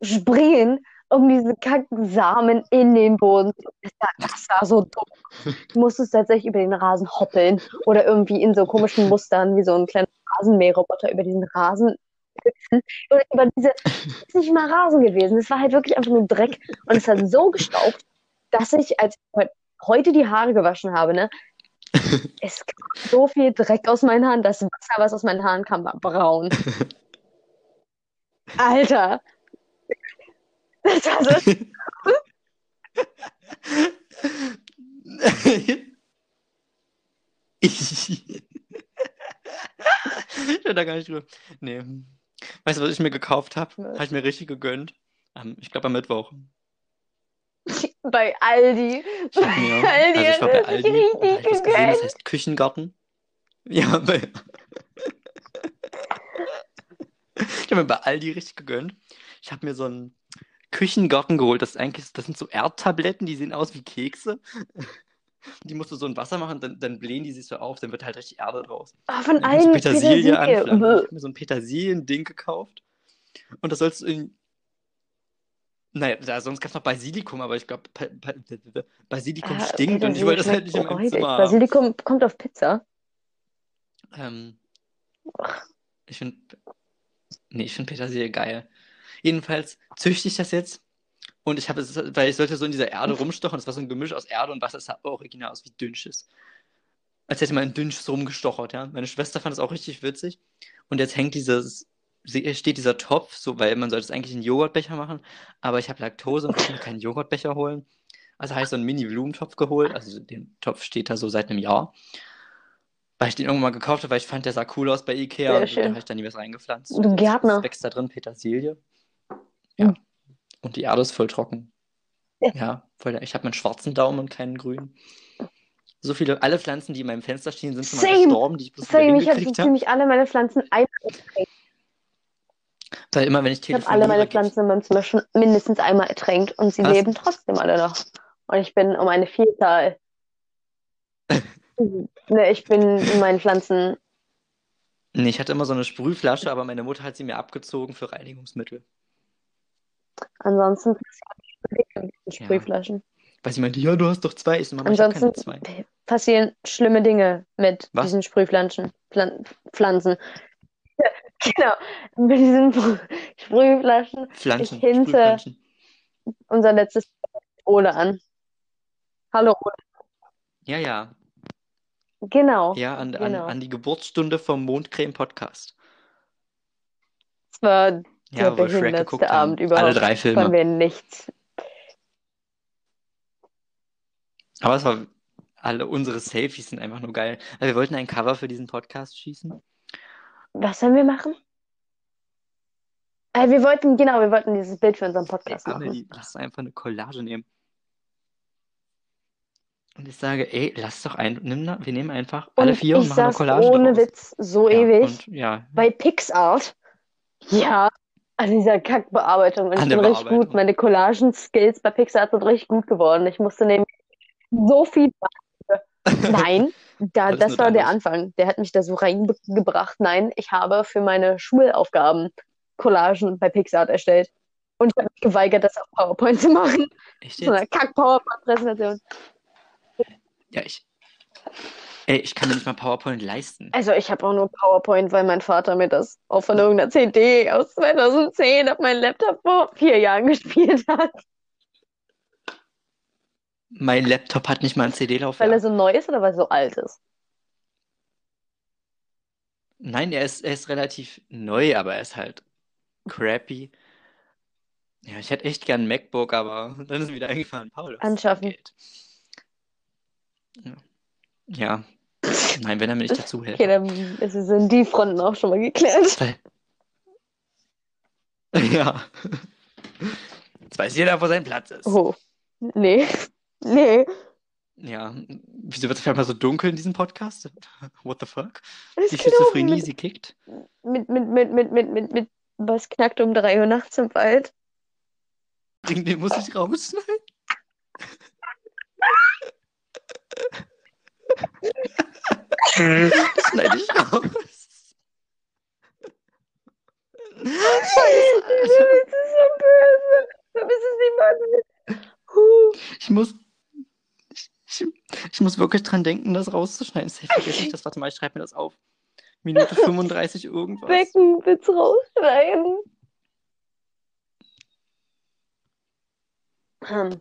springen, um diese kacken Samen in den Boden. Das war, das war so dumm. Du musstest tatsächlich über den Rasen hoppeln oder irgendwie in so komischen Mustern wie so ein kleiner Rasenmäherroboter über diesen Rasen hüpfen. Oder über diese, es ist nicht mal Rasen gewesen. Es war halt wirklich einfach nur Dreck und es hat so gestaubt, dass ich, als ich heu- heute die Haare gewaschen habe, ne, es kam so viel Dreck aus meinen Haaren. Das Wasser, was aus meinen Haaren kam, war braun. Alter. Das war so ich. ich da gar nicht drüber. Nee. Weißt du, was ich mir gekauft habe? Habe ich mir richtig gegönnt. Am- Ich glaube am Mittwoch. bei Aldi. Mir, Aldi also ich war bei Aldi, richtig ich was gesehen, das heißt Küchengarten. Ja, bei, ich habe mir bei Aldi richtig gegönnt. Ich habe mir so einen Küchengarten geholt. Das ist eigentlich, das sind so Erdtabletten, die sehen aus wie Kekse. Die musst du so in Wasser machen, dann, dann blähen die sich so auf, dann wird halt richtig Erde draus. Ah, von allen Petersilie Petersilie. Ich habe mir so ein Petersilien-Ding gekauft. Und das sollst du in. Naja, da, sonst gab es noch Basilikum, aber ich glaube, Basilikum Ah, stinkt und ich wollte das halt nicht räudig. Zimmer haben. Basilikum kommt auf Pizza. Ähm, ich finde. Nee, ich finde Petersilie geil. Jedenfalls züchte ich das jetzt. Und ich habe es, weil ich sollte so in dieser Erde rumstochen. Das war so ein Gemisch aus Erde und Wasser. Es sah original aus wie Dünnschiss. Als hätte man in Dünnschiss rumgestochert, ja. Meine Schwester fand das auch richtig witzig. Und jetzt hängt dieses, steht dieser Topf, so, weil man sollte es eigentlich in Joghurtbecher machen. Aber ich habe Laktose und kann keinen Joghurtbecher holen. Also habe ich so einen Mini-Blumentopf geholt. Also den Topf steht da so seit einem Jahr. Weil ich den irgendwann mal gekauft habe, weil ich fand, der sah cool aus bei Ikea. Sehr und schön. da habe ich dann nie was reingepflanzt. Du Jetzt Gärtner. wächst da drin Petersilie. Ja. Hm. Und die Erde ist voll trocken. Ja, voll, ich habe meinen schwarzen Daumen und keinen grünen. So viele, alle Pflanzen, die in meinem Fenster stehen, sind schon mal Same. gestorben, die ich bloß Same, ich habe so ziemlich alle meine Pflanzen einmal ertränkt. Weil immer, wenn ich Ich habe alle meine Pflanzen in meinem Zimmer schon mindestens einmal ertränkt und sie Was? leben trotzdem alle noch. Und ich bin um eine Vielzahl. ne, ich bin in meinen Pflanzen. Nee, ich hatte immer so eine Sprühflasche, aber meine Mutter hat sie mir abgezogen für Reinigungsmittel. Ansonsten Ja. Sprühflaschen. Weil sie meinte, ja, du hast doch zwei. Ich so, Mama, ich keine Ansonsten zwei. passieren schlimme Dinge mit Was? diesen Sprühpflanzen. Pflan Pflanzen. Genau, mit diesen Sprühflaschen. Pflanzen, Ich hinte-. Unser letztes Ole an. Hallo Ole. Ja, ja. Genau. Ja, an, Genau. an, an die Geburtsstunde vom Mondcreme-Podcast. Es war Ja, Shrek behindertste geguckt haben. Abend überhaupt. Alle drei Filme. Von wir nichts. Aber es war, alle unsere Selfies sind einfach nur geil. Weil wir wollten ein Cover für diesen Podcast schießen. Was sollen wir machen? Äh, wir wollten, genau, wir wollten dieses Bild für unseren Ey, Podcast machen. Amelie, lass einfach eine Collage nehmen. Und ich sage, ey, lass doch ein, nimm, wir nehmen einfach alle Und vier und machen eine Collage ohne draus. Witz so Ja, ewig und ja, bei PixArt. Ja, an dieser Kackbearbeitung. Und ich An bin richtig gut. Meine Collagen-Skills bei PixArt sind richtig gut geworden. Ich musste nämlich so viel. Nein, da, das war der. Anfang. Der hat mich da so reingebracht. Nein, ich habe für meine Schulaufgaben Collagen bei PixArt erstellt. Und ich habe mich geweigert, das auf PowerPoint zu machen. echt So eine? Kack-PowerPoint-Präsentation. Ja, ich. Ey, ich kann mir nicht mal PowerPoint leisten. Also ich habe auch nur PowerPoint, weil mein Vater mir das auch von irgendeiner CD aus 2010 auf meinen Laptop vor vier Jahren gespielt hat. Mein Laptop hat nicht mal ein Weil er CD-Laufwerk. so neu ist oder weil er so alt ist? Nein, er ist, er ist relativ neu, aber er ist halt crappy. Ja, ich hätte echt gern ein MacBook, aber dann ist wieder eingefallen, Paul, Anschaffen. Ja. Ja. Nein, wenn er mir nicht dazu hält. Okay, dann ist es in die Fronten auch schon mal geklärt. Weil... Ja. Jetzt weiß jeder, wo sein Platz ist. Oh. Nee. Nee. Ja. Wieso wird es auf einmal so dunkel in diesem Podcast? What the fuck? Die Schizophrenie, mit, sie kickt. mit, mit, mit, mit, mit, mit, mit, was knackt um drei Uhr nachts im Wald? Den, den muss ich rausschneiden. Schneide ich raus. Scheiße, Das Alter. ist so böse. Du bist es nicht mal. Huh. Ich muss. Ich, ich, ich muss wirklich dran denken, das rauszuschneiden. Safe vergesse ich das. Warte mal, ich schreibe mir das auf. Minute 35 irgendwas. Becken, willst du rausschneiden? Hm.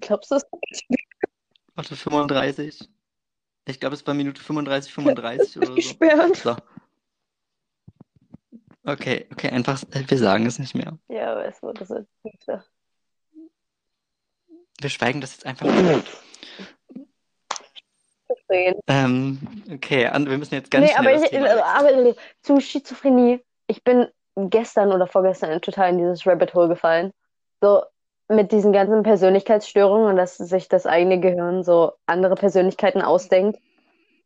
Glaubst du es? Warte, 35. Ich glaube, es war Minute 35, 35 oder so. Gesperrt. So. Okay, okay, einfach, wir sagen es nicht mehr. Ja, aber es wurde so. Wir schweigen das jetzt einfach. Ähm, okay, wir müssen jetzt ganz Nee, schnell aber, ich, wechseln. aber zu Schizophrenie. Ich bin gestern oder vorgestern total in dieses Rabbit Hole gefallen. So mit diesen ganzen Persönlichkeitsstörungen und dass sich das eigene Gehirn so andere Persönlichkeiten ausdenkt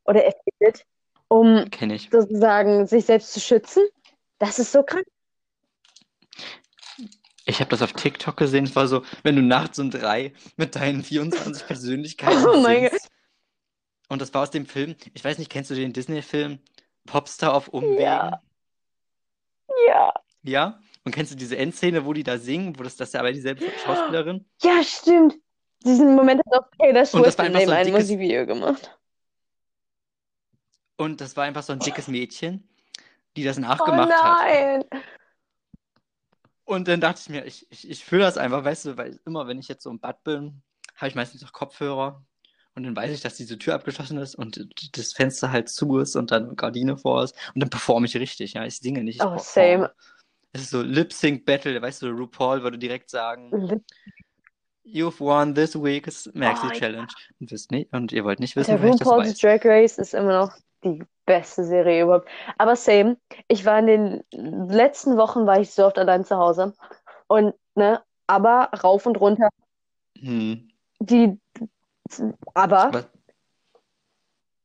oder erfindet, um sozusagen sich selbst zu schützen. Das ist so krank. Ich habe das auf TikTok gesehen. Es war so, wenn du nachts um drei mit deinen 24 Persönlichkeiten Oh mein singst. Und das war aus dem Film, ich weiß nicht, kennst du den Disney-Film Popstar auf Umwegen? Ja. Ja. Ja? Und kennst du diese Endszene, wo die da singen, wo das, das ist ja aber dieselbe Schauspielerin? Ja, stimmt. Diesen Moment hat auch Taylor Swift in dem so ein Musikvideo gemacht. Und das war einfach so ein dickes Mädchen, die das Oh nachgemacht hat. nein. Und dann dachte ich mir, ich, ich, ich fühle das einfach, weißt du, weil immer, wenn ich jetzt so im Bad bin, habe ich meistens noch Kopfhörer. Und dann weiß ich, dass diese Tür abgeschlossen ist und das Fenster halt zu ist und dann Gardine vor ist. Und dann performe ich richtig, ja. Ich singe nicht, ich Oh, same. Es ist so Lip-Sync-Battle, weißt du, RuPaul würde direkt sagen, You've won this week's Maxi Oh, ja. Challenge. Und, wisst nicht, und ihr wollt nicht wissen, Der RuPaul's. Drag Race ist immer noch die beste Serie überhaupt. Aber same, ich war in den letzten Wochen war ich so oft allein zu Hause und ne? Aber rauf und runter. Hm. Die, aber Was?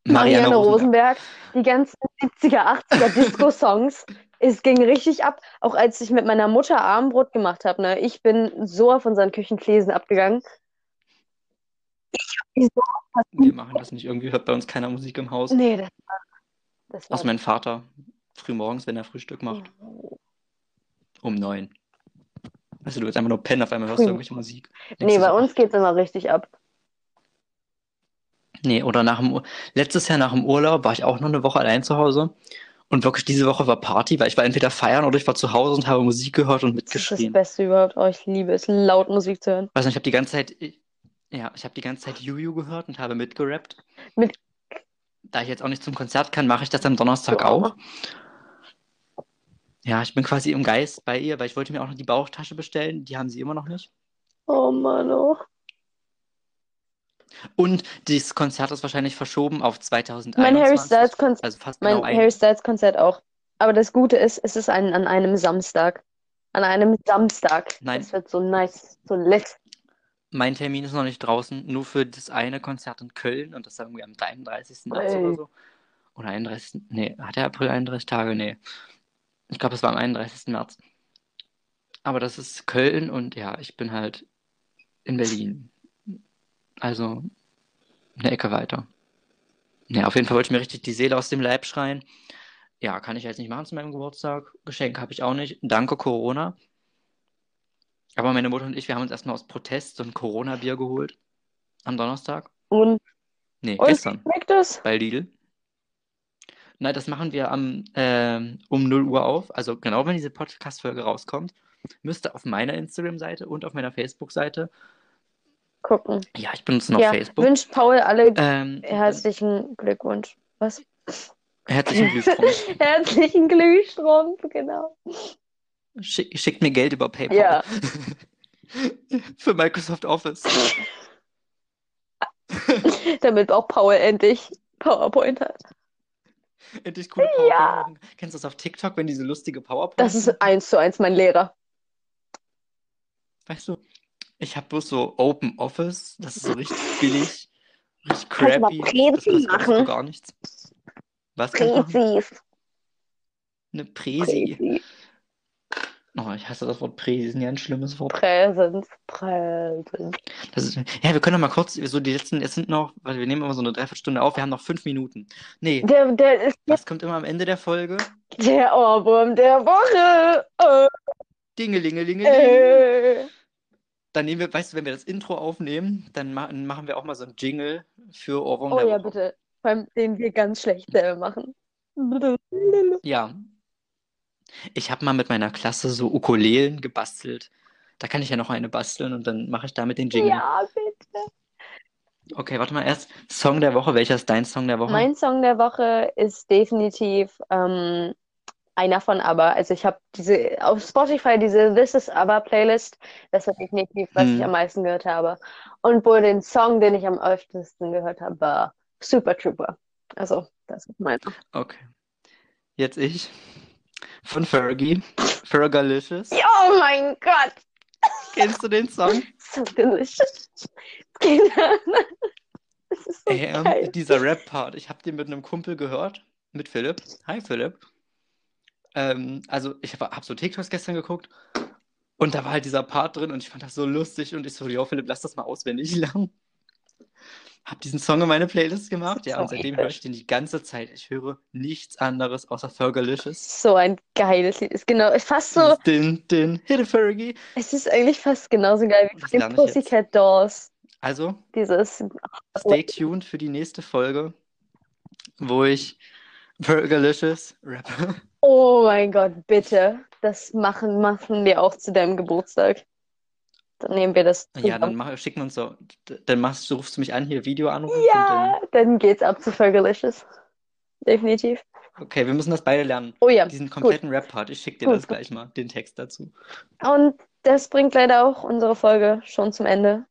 Marianne Rosenberg, die ganzen 70er, 80er Disco-Songs. Es ging richtig ab. Auch als ich mit meiner Mutter Abendbrot gemacht habe, ne? Ich bin so auf unseren Küchenfliesen abgegangen. So Wir machen das nicht. Irgendwie hört bei uns keiner Musik im Haus. Nee, das war. Das Außer war mein Vater. Frühmorgens, wenn er Frühstück macht. Um neun. Weißt du, du willst einfach nur pennen, auf einmal hörst du irgendwelche Musik. Denkst Nee, bei uns geht's immer richtig ab. Nee, oder nach dem, Ur- letztes Jahr nach dem Urlaub war ich auch noch eine Woche allein zu Hause. Und wirklich diese Woche war Party, weil ich war entweder feiern oder ich war zu Hause und habe Musik gehört und Das ist das. Beste überhaupt. Oh, ich liebe es, laut Musik zu hören. Weiß nicht, ich habe die ganze Zeit, ja, ich habe die ganze Zeit Juju gehört und habe mitgerappt. Mit- Da ich jetzt auch nicht zum Konzert kann, mache ich das am Donnerstag Du auch. Ja, ich bin quasi im Geist bei ihr, weil ich wollte mir auch noch die Bauchtasche bestellen. Die haben sie immer noch nicht. Oh Mann, oh. Und dieses Konzert ist wahrscheinlich verschoben auf 2021. Mein Harry Styles Konzert, Also fast mein genau Harry Styles Konzert auch. Aber das Gute ist, es ist ein, an einem Samstag. An einem Samstag. Nein. Das wird so nice, so lit. Mein Termin ist noch nicht draußen, nur für das eine Konzert in Köln und das ist irgendwie am 33. März oder so. Oder 31. Nee, hat der April 31 Tage? Nee. Ich glaube, es war am 31. März. Aber das ist Köln und ja, ich bin halt in Berlin. Also eine Ecke weiter. Ja, auf jeden Fall wollte ich mir richtig die Seele aus dem Leib schreien. Ja, kann ich jetzt nicht machen zu meinem Geburtstag. Geschenk habe ich auch nicht. Danke Corona. Aber meine Mutter und ich, wir haben uns erstmal aus Protest so ein Corona-Bier geholt. Am Donnerstag. Und, Nee, und gestern. schmeckt es? Bei Lidl. Nein, das machen wir am, ähm, um 0 Uhr auf. Also genau, wenn diese Podcast-Folge rauskommt, müsste auf meiner Instagram-Seite und auf meiner Facebook-Seite, Gucken. ja, ich benutze noch Ja, Facebook, wünscht Paul alle ähm, herzlichen Glückwunsch. Was? herzlichen Glückwunsch. Herzlichen Glühstrumpf, genau. Schick, schickt mir Geld über PayPal. Ja. Für Microsoft Office. Damit auch Paul endlich PowerPoint hat. Endlich coole PowerPoint. Ja. Kennst du das auf TikTok, wenn diese lustige PowerPoint Das ist eins zu eins mein Lehrer. Weißt du, ich habe bloß so Open Office, das ist so richtig billig, richtig Kannst du crappy. Das machen? gar nichts. Was? Präsis. Eine Präsi. Präsi. Oh, ich hasse das Wort Präsi, das ist ein schlimmes Wort. Präsens. Präsens. Das ist, ja, wir können doch mal kurz, so die letzten, es sind noch, weil wir nehmen immer so eine Dreiviertelstunde auf, wir haben noch fünf Minuten. Nee, Der, der ist was kommt immer am Ende der Folge? der Ohrwurm der Woche. Äh, Dingelingelingeling. äh. Dann nehmen wir, weißt du, wenn wir das Intro aufnehmen, dann ma machen wir auch mal so einen Jingle für Ohrwurm Oh ja, Woche. bitte. Vor allem, den wir ganz schlecht selber machen. Ja. Ich habe mal mit meiner Klasse so Ukulelen gebastelt. Da kann ich ja noch eine basteln und dann mache ich damit den Jingle. Ja, bitte. Okay, warte mal erst. Song der Woche. Welcher ist dein Song der Woche? Mein Song der Woche ist definitiv ähm, einer von ABBA. Also ich habe diese auf Spotify diese This is ABBA Playlist. Das war definitiv, was Hm. ich am meisten gehört habe. Und wohl den Song, den ich am öftesten gehört habe, war Super Trooper. Also, das ist meiner. Okay. Jetzt ich. Von Fergie. Fergalicious. Oh mein Gott, Kennst du den Song? so delicious. Genau. Das ist so Ey, ähm, geil. dieser Rap-Part. Ich habe den mit einem Kumpel gehört. Mit Philipp. Hi, Philipp. Ähm, also, ich habe hab so TikToks gestern geguckt. Und da war halt dieser Part drin und ich fand das so lustig. Und ich so, jo, Philipp, lass das mal auswendig lernen. Hab diesen Song in meine Playlist gemacht. Ja, und seitdem höre ich den die ganze Zeit. Ich höre nichts anderes außer Fergalicious. So ein geiles Lied. Ist genau, ist fast so, Din, din, hit it, Fergie. es ist eigentlich fast genauso geil wie jetzt. Pussycat Dolls. Also, Dieses, stay tuned für die nächste Folge, wo ich Fergalicious rappe. oh mein Gott, bitte. Das machen, machen wir auch zu deinem Geburtstag. Dann nehmen wir das Ja, dann mach, schicken wir uns so. Dann machst, rufst du mich an, hier Videoanruf. Ja, dann geht's ab zu Fergalicious. Definitiv. Dann, okay, wir müssen das beide lernen. Oh ja, Diesen kompletten Rap-Part. Ich schicke dir Gut, das gut. gleich mal, den Text dazu. und das bringt leider auch unsere Folge schon zum Ende.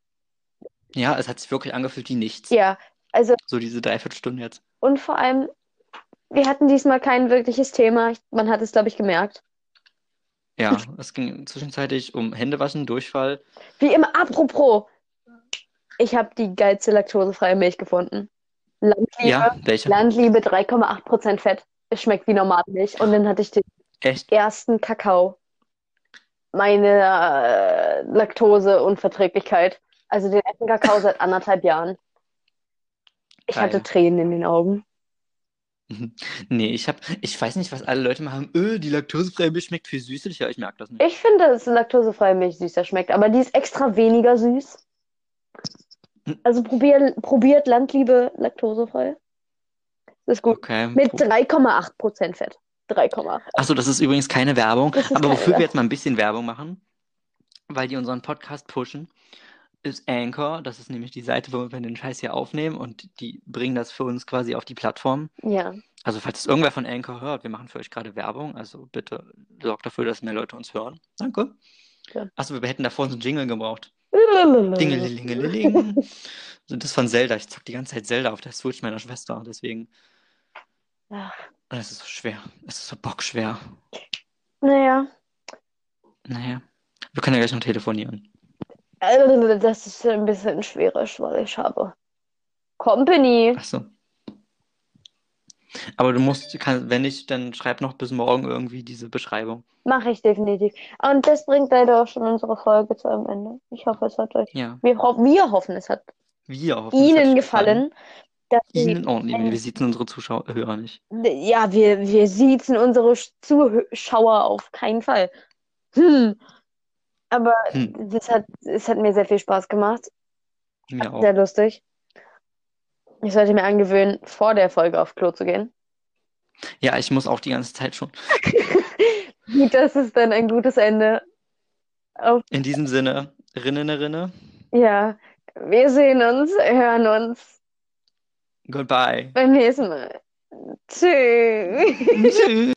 Ja, es hat sich wirklich angefühlt wie nichts. Ja, also So diese Dreiviertelstunde jetzt. und vor allem, wir hatten diesmal kein wirkliches Thema. Man hat es, glaube ich, gemerkt. Ja, es ging zwischenzeitlich um Händewaschen, Durchfall. Wie immer, apropos, ich habe die geilste laktosefreie Milch gefunden. Landliebe, Ja, welche? Landliebe 3,8% Fett. Es schmeckt wie normale Milch. Und dann hatte ich den Echt? ersten Kakao. Meine äh, Laktoseunverträglichkeit. Also den ersten Kakao seit anderthalb Jahren. Ich hatte Geil. Tränen in den Augen. Nee, ich hab, ich weiß nicht, was alle Leute machen. Öh, die laktosefreie Milch schmeckt viel süßlicher. Ich merke das nicht. Ich finde, dass laktosefreie Milch süßer schmeckt, aber die ist extra weniger süß. Also probier, probiert Landliebe laktosefrei. Das ist gut. Okay. Mit Pro- 3,8% Fett. 3,8. Achso, das ist übrigens keine Werbung. Aber keine wofür wir Werbung. jetzt mal ein bisschen Werbung machen, weil die unseren Podcast pushen, ist Anchor. Das ist nämlich die Seite, wo wir den Scheiß hier aufnehmen und die bringen das für uns quasi auf die Plattform. Ja. Also, falls es irgendwer von Anchor hört, wir machen für euch gerade Werbung. Also bitte sorgt dafür, dass mehr Leute uns hören. Danke. Ja. Achso, wir hätten davor so einen Jingle gebraucht. Dingelingelingeling. So, das ist von Zelda. Ich zock die ganze Zeit Zelda auf der Switch meiner Schwester. Deswegen. Ach, Und es ist so schwer. Es ist so bockschwer. naja, Naja. Wir können ja gleich noch telefonieren. Also das ist ein bisschen schwierig, weil ich habe Company. Achso. Aber du musst, kann, wenn nicht, dann schreib noch bis morgen irgendwie diese Beschreibung. Mache ich definitiv. Und das bringt leider auch schon unsere Folge zu einem Ende. Ich hoffe, es hat euch. Ja. Wir, wir hoffen, es hat Wir hoffen, es hat Ihnen euch gefallen. Dass Ihnen? Oh, nee, wir sitzen unsere Zuschauer, nicht. ja, wir, wir siezen unsere Zuschauer auf keinen Fall. Hm. Aber Hm, das hat, es hat mir sehr viel Spaß gemacht. mir auch. Sehr lustig. Ich sollte mir angewöhnen, vor der Folge auf Klo zu gehen. Ja, ich muss auch die ganze Zeit schon. Das ist dann ein gutes Ende. Auf, In diesem Sinne, Rinne, ne Rinne. ja, wir sehen uns, hören uns Goodbye. beim nächsten Mal. Tschüss. Tschüss.